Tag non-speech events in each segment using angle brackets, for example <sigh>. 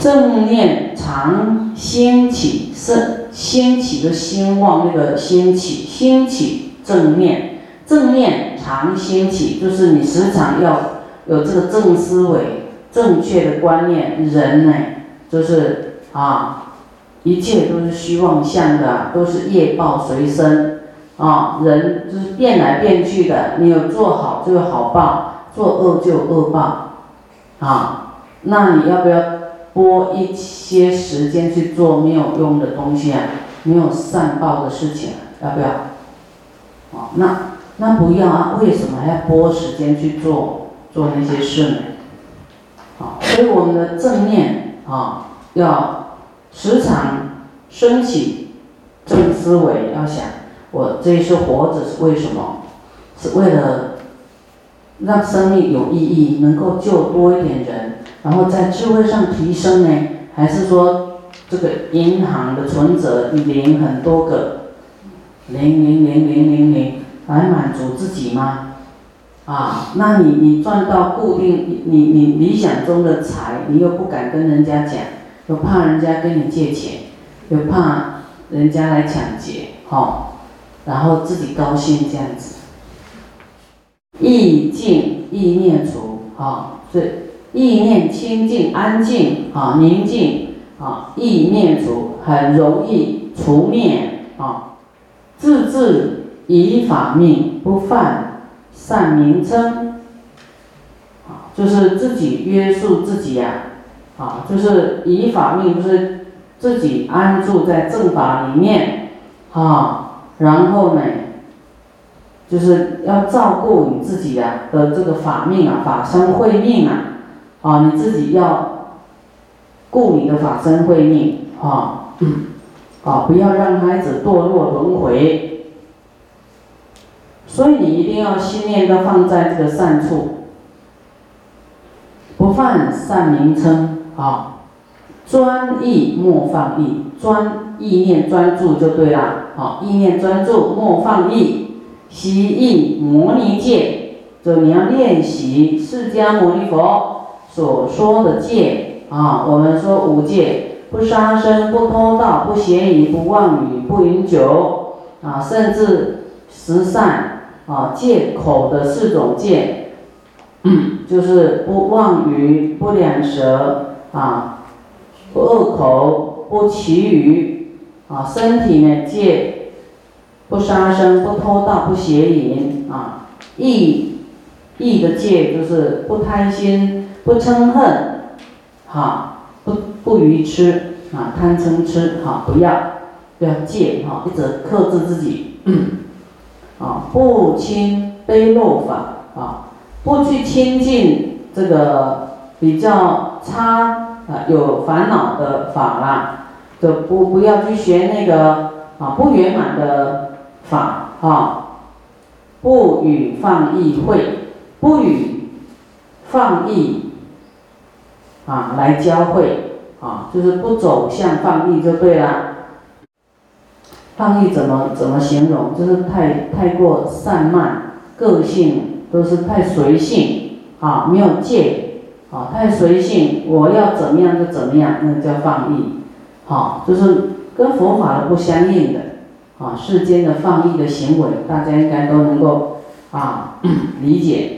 正念常兴起，是兴起的兴旺那个兴起，兴起正念，正念常兴起，就是你时常要有这个正思维、正确的观念。人呢，就是啊，一切都是虚妄相的，都是业报随身啊。人就是变来变去的，你有做好就有好报，做恶就有恶报啊。那你要不要？拨一些时间去做没有用的东西啊，没有善报的事情，要不要？哦，那那不要啊？为什么还要拨时间去做做那些事呢？好，所以我们的正念啊，要时常升起正思维，要想我这一次活着是为什么？是为了让生命有意义，能够救多一点人。然后在智慧上提升呢，还是说这个银行的存折你零很多个，零零零零零零来满足自己吗？啊，那你你赚到固定你你理想中的财，你又不敢跟人家讲，又怕人家跟你借钱，又怕人家来抢劫，哈，然后自己高兴这样子，意静意念除，啊，这。意念清净安静啊，宁静啊，意念足很容易除灭啊。自治以法命，不犯善名称啊，就是自己约束自己呀啊，就是以法命，就是自己安住在正法里面啊，然后呢，就是要照顾你自己呀的这个法命啊，法身慧命啊。啊，你自己要顾你的法身慧命啊，啊，不要让孩子堕落轮回。所以你一定要心念都放在这个善处，不犯善名称啊，专意莫放逸，专意念专注就对了。好，意念专注莫放逸，习意摩尼戒，就你要练习释迦牟尼佛。所说的戒啊，我们说五戒：不杀生、不偷盗、不邪淫、不妄语、不饮酒啊，甚至十善啊，戒口的四种戒，<clears throat> 就是不妄语、不两舌啊，不恶口、不绮语啊，身体呢戒不杀生、不偷盗、不邪淫啊，意意的戒就是不贪心。不嗔恨，哈，不不愚痴啊，贪嗔痴哈，不要，不要戒哈，一直克制自己，啊，不亲卑陋法啊，不去亲近这个比较差啊有烦恼的法啦，就不不要去学那个啊不圆满的法啊，不与放逸会，不与放逸。啊，来教会啊，就是不走向放逸就对了。放逸怎么怎么形容？就是太太过散漫，个性都是太随性啊，没有戒啊，太随性，我要怎么样就怎么样，那叫放逸。好，就是跟佛法的不相应的啊，世间的放逸的行为，大家应该都能够啊 <coughs> 理解。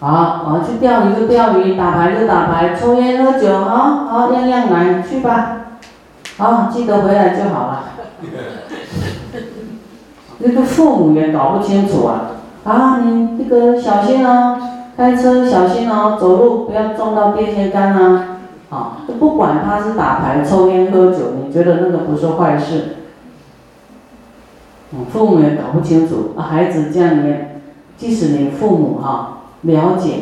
好，我要去钓鱼就钓鱼，打牌就打牌，抽烟喝酒，啊好样样来，去吧，好，记得回来就好了。<laughs> 那个父母也搞不清楚啊，啊，你这个小心哦，开车小心哦，走路不要撞到电线杆啊，啊，不管他是打牌、抽烟、喝酒，你觉得那个不是坏事？父母也搞不清楚，孩子这样你，即使你父母哈。了解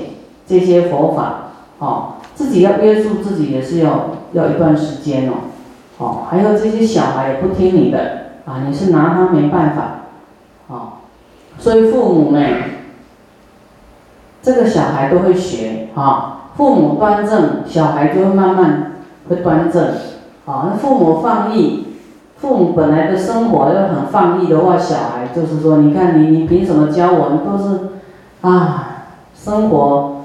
这些佛法，哦，自己要约束自己也是要要一段时间哦，哦，还有这些小孩也不听你的，啊，你是拿他没办法，哦，所以父母呢，这个小孩都会学，啊，父母端正，小孩就会慢慢会端正，啊，那父母放逸，父母本来的生活要很放逸的话，小孩就是说，你看你你凭什么教我？你都是，啊。生活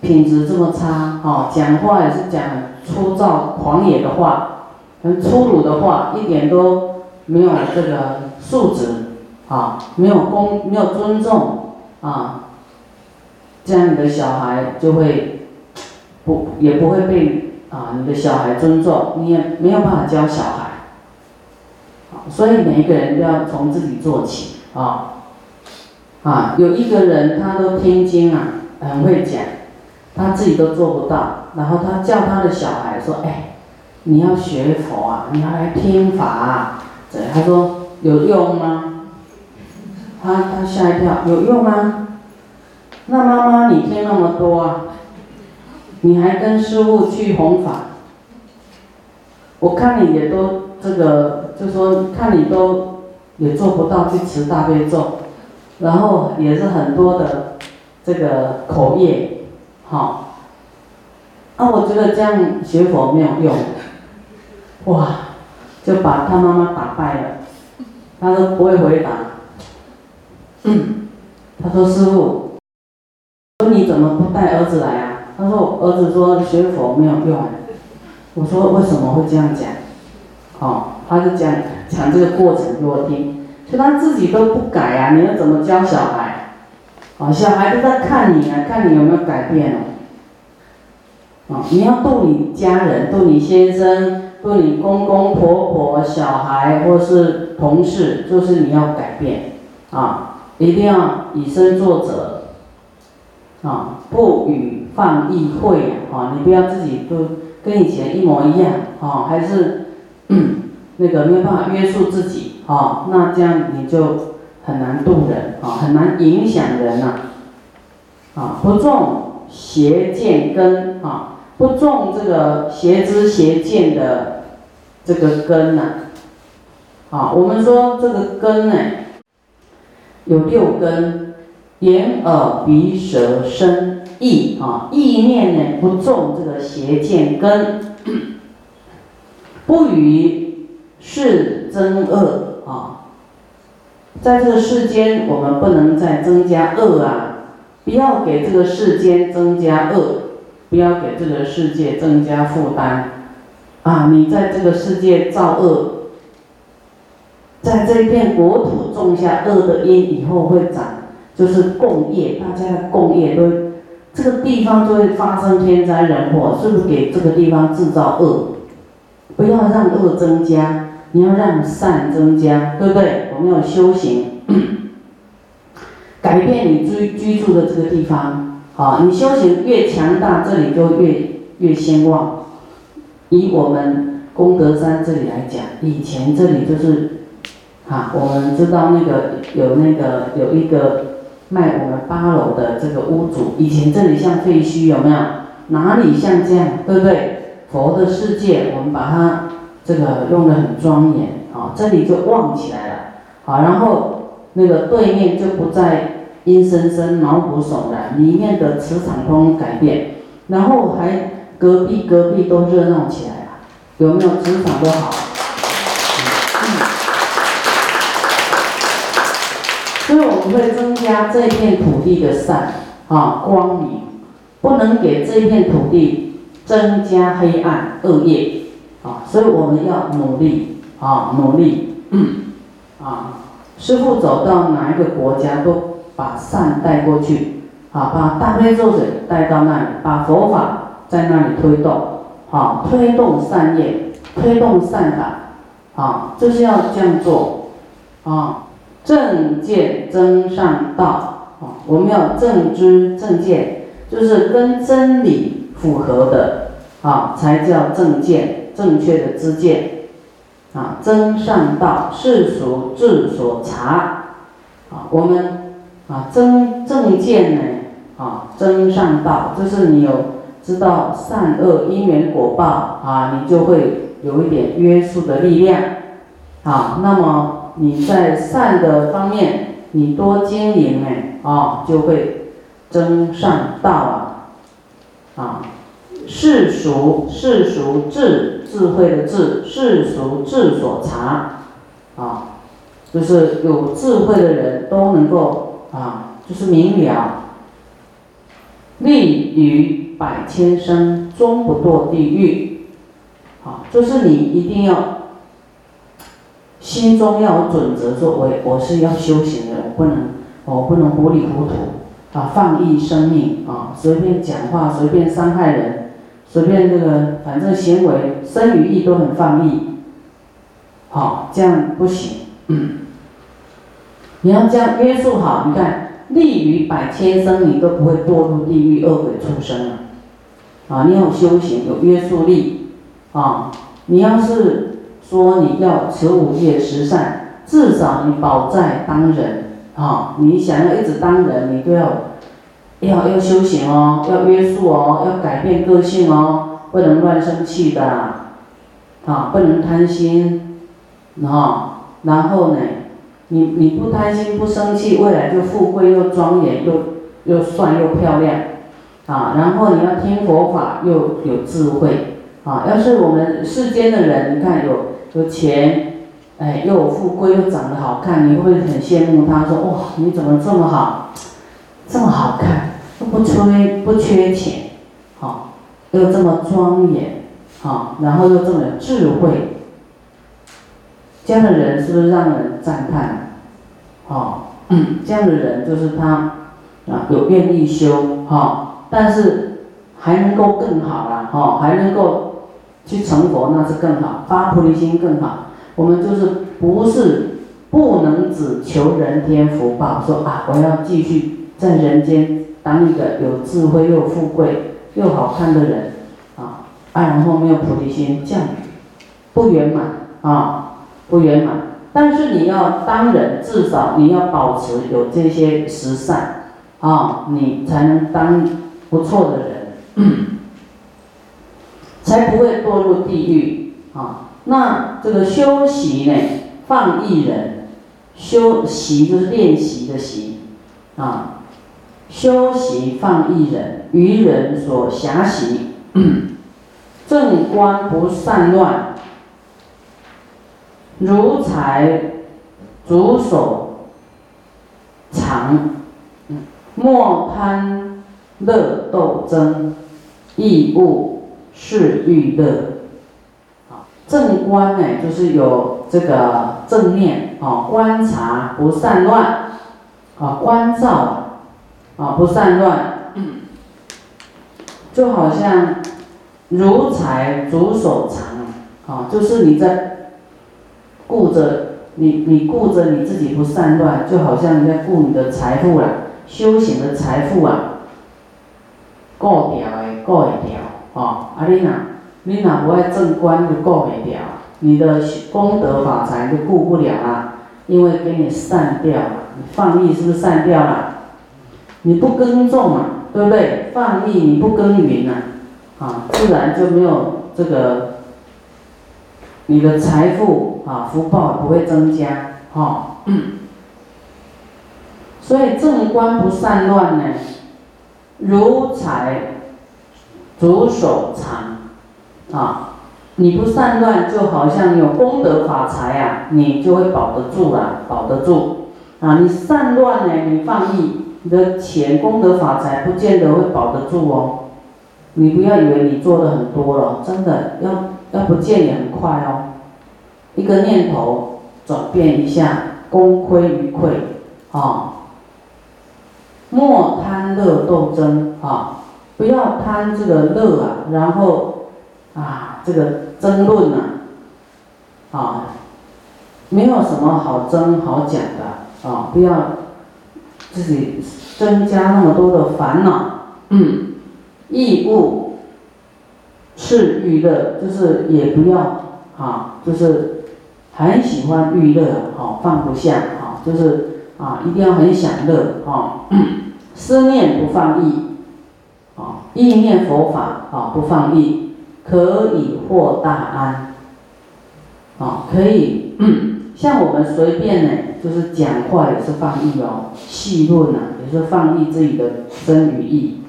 品质这么差，哦，讲话也是讲粗糙狂野的话，很粗鲁的话，一点都没有这个素质，啊，没有公，没有尊重，啊，这样你的小孩就会不也不会被啊你的小孩尊重，你也没有办法教小孩，所以每一个人都要从自己做起，啊，啊，有一个人他都听经啊，很会讲。他自己都做不到，然后他叫他的小孩说：“哎，你要学佛啊，你要来听法啊。”对，他说：“有用吗？”他他吓一跳：“有用吗？”那妈妈你听那么多啊，你还跟师傅去弘法？我看你也都这个，就说看你都也做不到去持大悲咒，然后也是很多的这个口业。好，啊，我觉得这样学佛没有用，哇，就把他妈妈打败了，他都不会回答。嗯他说：“师傅，说你怎么不带儿子来啊？”他说：“儿子说学佛没有用。”我说：“为什么会这样讲？”哦，他就讲讲这个过程给我听，就他自己都不改啊，你要怎么教小孩？啊，小孩都在看你啊，看你有没有改变哦。啊，你要度你家人，度你先生，度你公公婆婆、小孩或是同事，就是你要改变。啊，一定要以身作则。啊，不与放逸会啊，你不要自己都跟以前一模一样。啊，还是那个没有办法约束自己。啊，那这样你就。很难度人啊，很难影响人呐，啊，不种邪见根啊，不种这个邪知邪见的这个根呐，啊，我们说这个根呢，有六根，眼耳鼻舌身意啊，意念呢不种这个邪见根，<coughs> 不与是增恶啊。在这个世间，我们不能再增加恶啊！不要给这个世间增加恶，不要给这个世界增加负担啊！你在这个世界造恶，在这片国土种下恶的因，以后会长，就是共业，大家的共业都，这个地方就会发生天灾人祸，是不是给这个地方制造恶？不要让恶增加。你要让善增加，对不对？我们要修行，改变你居居住的这个地方。好，你修行越强大，这里就越越兴旺。以我们功德山这里来讲，以前这里就是，哈，我们知道那个有那个有一个卖我们八楼的这个屋主，以前这里像废墟，有没有？哪里像这样，对不对？佛的世界，我们把它。这个用的很庄严，啊，这里就旺起来了，好，然后那个对面就不再阴森森、毛骨悚然，里面的磁场通改变，然后还隔壁隔壁都热闹起来了，有没有磁场都好？所以我们会增加这片土地的善，啊，光明，不能给这片土地增加黑暗恶业。啊，所以我们要努力啊，努力，啊，师傅走到哪一个国家，都把善带过去，啊，把大悲咒水带到那里，把佛法在那里推动，啊，推动善业，推动善法，啊，就是要这样做，啊，正见真善道，啊，我们要正知正见，就是跟真理符合的，啊，才叫正见。正确的知见，啊，真善道，世俗智所察，啊，我们啊，真正见呢，啊，真善道，就是你有知道善恶因缘果报，啊，你就会有一点约束的力量，啊，那么你在善的方面，你多经营呢，啊，就会真善道啊，啊。世俗世俗智智慧的智世俗智所察，啊，就是有智慧的人都能够啊，就是明了，立于百千生，终不堕地狱。好，就是你一定要心中要有准则，说我我是要修行的，我不能我不能糊里糊涂啊，放逸生命啊，随便讲话，随便伤害人，随便这个反正行为身与意都很放逸。好，这样不行。嗯，你要这样约束好，你看立于百千生，你都不会堕入地狱恶鬼出生啊！啊，你有修行，有约束力啊！你要是说你要持五戒十善，至少你保在当人啊！你想要一直当人，你都要要要修行哦，要约束哦，要改变个性哦，不能乱生气的啊，不能贪心。啊，然后呢，你你不贪心不生气，未来就富贵又庄严又又帅又漂亮，啊，然后你要听佛法又有智慧，啊，要是我们世间的人，你看有有钱，哎，又有富贵又长得好看，你会很羡慕他，说哇，你怎么这么好，这么好看，又不缺不缺钱，好，又这么庄严，好，然后又这么有智慧。这样的人是不是让人赞叹？哦，这样的人就是他啊，有愿意修哈，但是还能够更好啦，哈，还能够去成佛，那是更好，发菩提心更好。我们就是不是不能只求人天福报，说啊，我要继续在人间当一个有智慧又富贵又好看的人啊，啊然后没有菩提心，降雨不圆满啊。不圆满，但是你要当人，至少你要保持有这些十善，啊，你才能当不错的人，<coughs> 才不会堕入地狱啊。那这个修习呢，放逸人，修习就是练习的习，啊，修习放逸人，愚人所暇习，<clears throat> 正观不散乱。如才主手长，莫贪乐斗争，亦勿是欲乐。正观呢，就是有这个正念啊，观察不散乱啊，观照啊不散乱，就好像如财主手长啊，就是你在。顾着你，你顾着你自己不散乱，就好像你在顾你的财富啦，修行的财富啊，顾掉的顾会掉，哦，啊你若你若不爱正观就顾会掉，你的功德法财就顾不了啦，因为给你散掉了，你放逸是不是散掉了？你不耕种啊，对不对？放逸你不耕耘啊，啊，自然就没有这个。你的财富啊，福报不会增加，哈。<coughs> 所以正观不散乱呢，如财主手藏，啊，你不散乱，就好像有功德法财啊，你就会保得住啊，保得住。啊，你散乱呢，你放逸，你的钱功德法财不见得会保得住哦。你不要以为你做的很多了，真的要。要不见也很快哦，一个念头转变一下，功亏一篑啊！莫贪乐斗争啊！不要贪这个乐啊，然后啊，这个争论啊，啊，没有什么好争好讲的啊！不要自己增加那么多的烦恼，嗯，义务。是娱乐，就是也不要啊，就是很喜欢娱乐，好放不下，好就是啊，一定要很享乐，哈，思念不放逸，啊，意念佛法，啊不放逸，可以获大安，啊可以，像我们随便呢，就是讲话也是放逸哦，戏论啊也是放逸自己的身与意。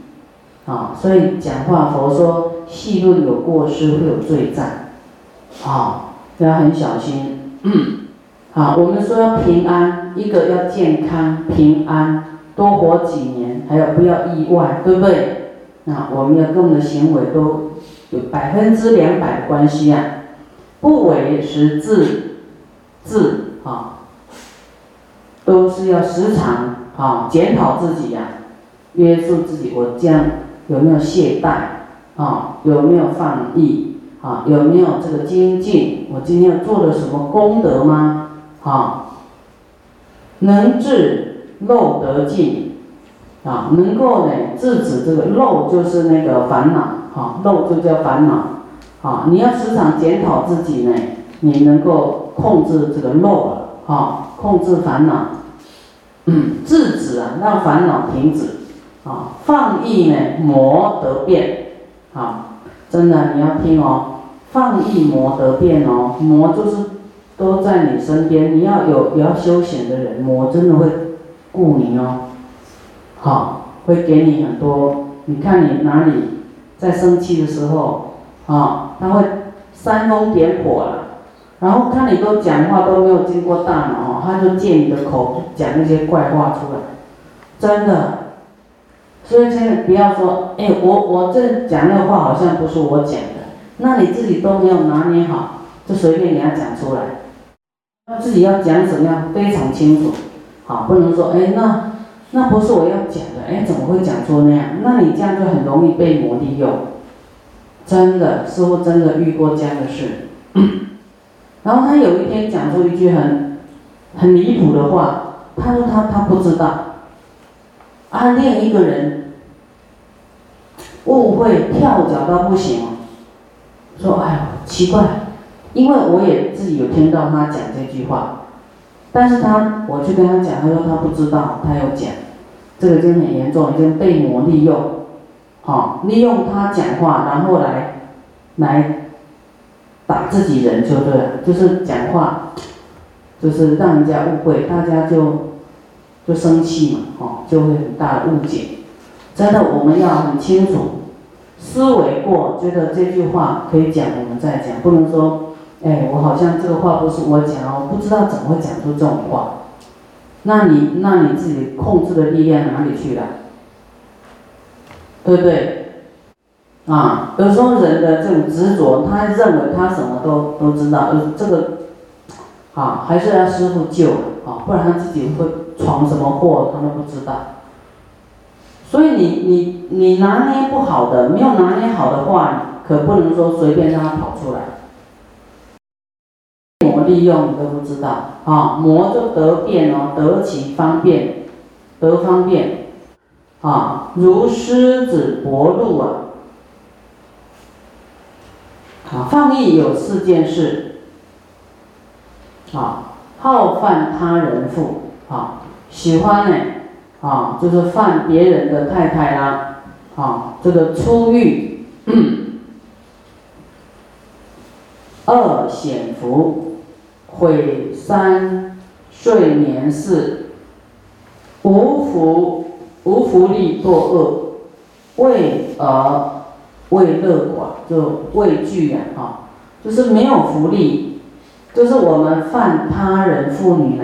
啊，所以讲话佛说戏论有过失会有罪障，啊，要很小心。嗯 <clears throat> 好，我们说要平安，一个要健康平安，多活几年，还有不要意外，对不对？啊，我们要跟我们的行为都有百分之两百的关系啊！不为时自自啊，都是要时常啊检讨自己呀，约束自己，我这样有没有懈怠啊？有没有放逸啊？有没有这个精进？我今天做了什么功德吗？啊，能治漏得尽。啊，能够呢制止这个漏，就是那个烦恼，哈，漏就叫烦恼，啊，你要时常检讨自己呢，你能够控制这个漏了，哈，控制烦恼，嗯，制止啊，让烦恼停止，啊，放逸呢，魔得变，啊，真的你要听哦，放逸魔得变哦，魔就是都在你身边，你要有比较休闲的人，魔真的会顾你哦。好，会给你很多。你看你哪里在生气的时候，啊，他会煽风点火了。然后看你都讲话都没有经过大脑，他就借你的口讲那些怪话出来，真的。所以现在不要说，哎，我我这讲那个话好像不是我讲的，那你自己都没有拿捏好，就随便给他讲出来。那自己要讲什么样非常清楚，好，不能说，哎，那。那不是我要讲的，哎，怎么会讲出那样？那你这样就很容易被魔利用，真的，师傅真的遇过这样的事。然后他有一天讲出一句很很离谱的话，他说他他不知道，啊，另一个人误会跳脚到不行，说哎呦奇怪，因为我也自己有听到他讲这句话。但是他，我去跟他讲，他说他不知道，他有讲，这个就很严重，已经被魔利用，好，利用他讲话，然后来，来，打自己人就对了，就是讲话，就是让人家误会，大家就，就生气嘛，哦，就会很大的误解。真的，我们要很清楚，思维过，觉得这句话可以讲，我们再讲，不能说。哎，我好像这个话不是我讲我不知道怎么会讲出这种话。那你那你自己控制的力量哪里去了？对不对？啊，有时候人的这种执着，他认为他什么都都知道，呃这个，啊，还是要师傅救啊，不然他自己会闯什么祸，他都不知道。所以你你你拿捏不好的，没有拿捏好的话，可不能说随便让他跑出来。利用你都不知道啊，魔就得变哦，得其方便，得方便，啊，如狮子搏鹿啊，啊，放逸有四件事，啊，好犯他人妇，啊，喜欢呢，啊，就是犯别人的太太啦，啊，这个出狱，二显福。毁三睡眠事，无福无福利作恶，为而畏乐寡，就畏惧呀，哈，就是没有福利，就是我们犯他人妇女呢，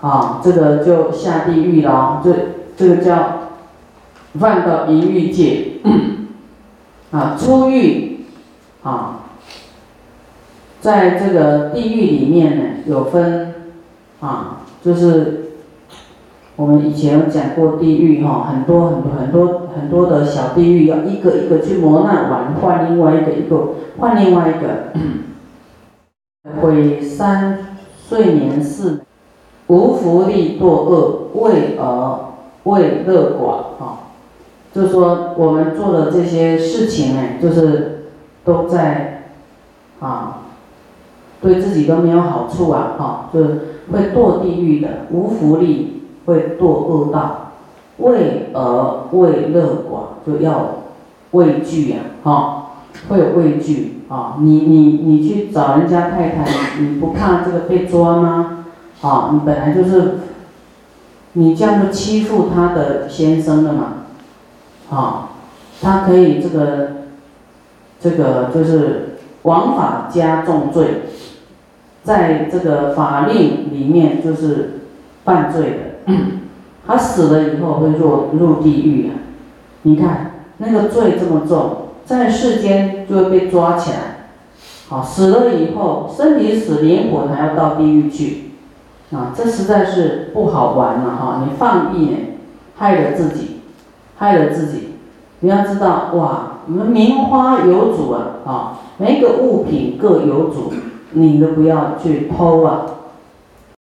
啊，这个就下地狱了，这这个叫犯到淫欲界，<coughs> 啊，出狱，啊。在这个地狱里面呢，有分啊，就是我们以前有讲过地狱哈，很多很多很多很多的小地狱，要一个一个去磨难完，换另外一个一个换另外一个，毁三岁年四，无福利堕恶，为而为乐寡哈，就是说我们做的这些事情呢，就是都在啊。对自己都没有好处啊，哈，就是会堕地狱的，无福利，会堕恶道，畏而畏乐寡，就要畏惧呀，哈，会畏惧啊。你你你去找人家太太，你不怕这个被抓吗？啊，你本来就是，你这样就欺负他的先生了嘛，啊，他可以这个，这个就是枉法加重罪。在这个法令里面就是犯罪的，他死了以后会入入地狱啊！你看那个罪这么重，在世间就会被抓起来，好死了以后，身体死，灵魂还要到地狱去，啊，这实在是不好玩了哈！你放逸呢，害了自己，害了自己。你要知道哇，我们名花有主啊，啊，每个物品各有主，你都不要去偷啊。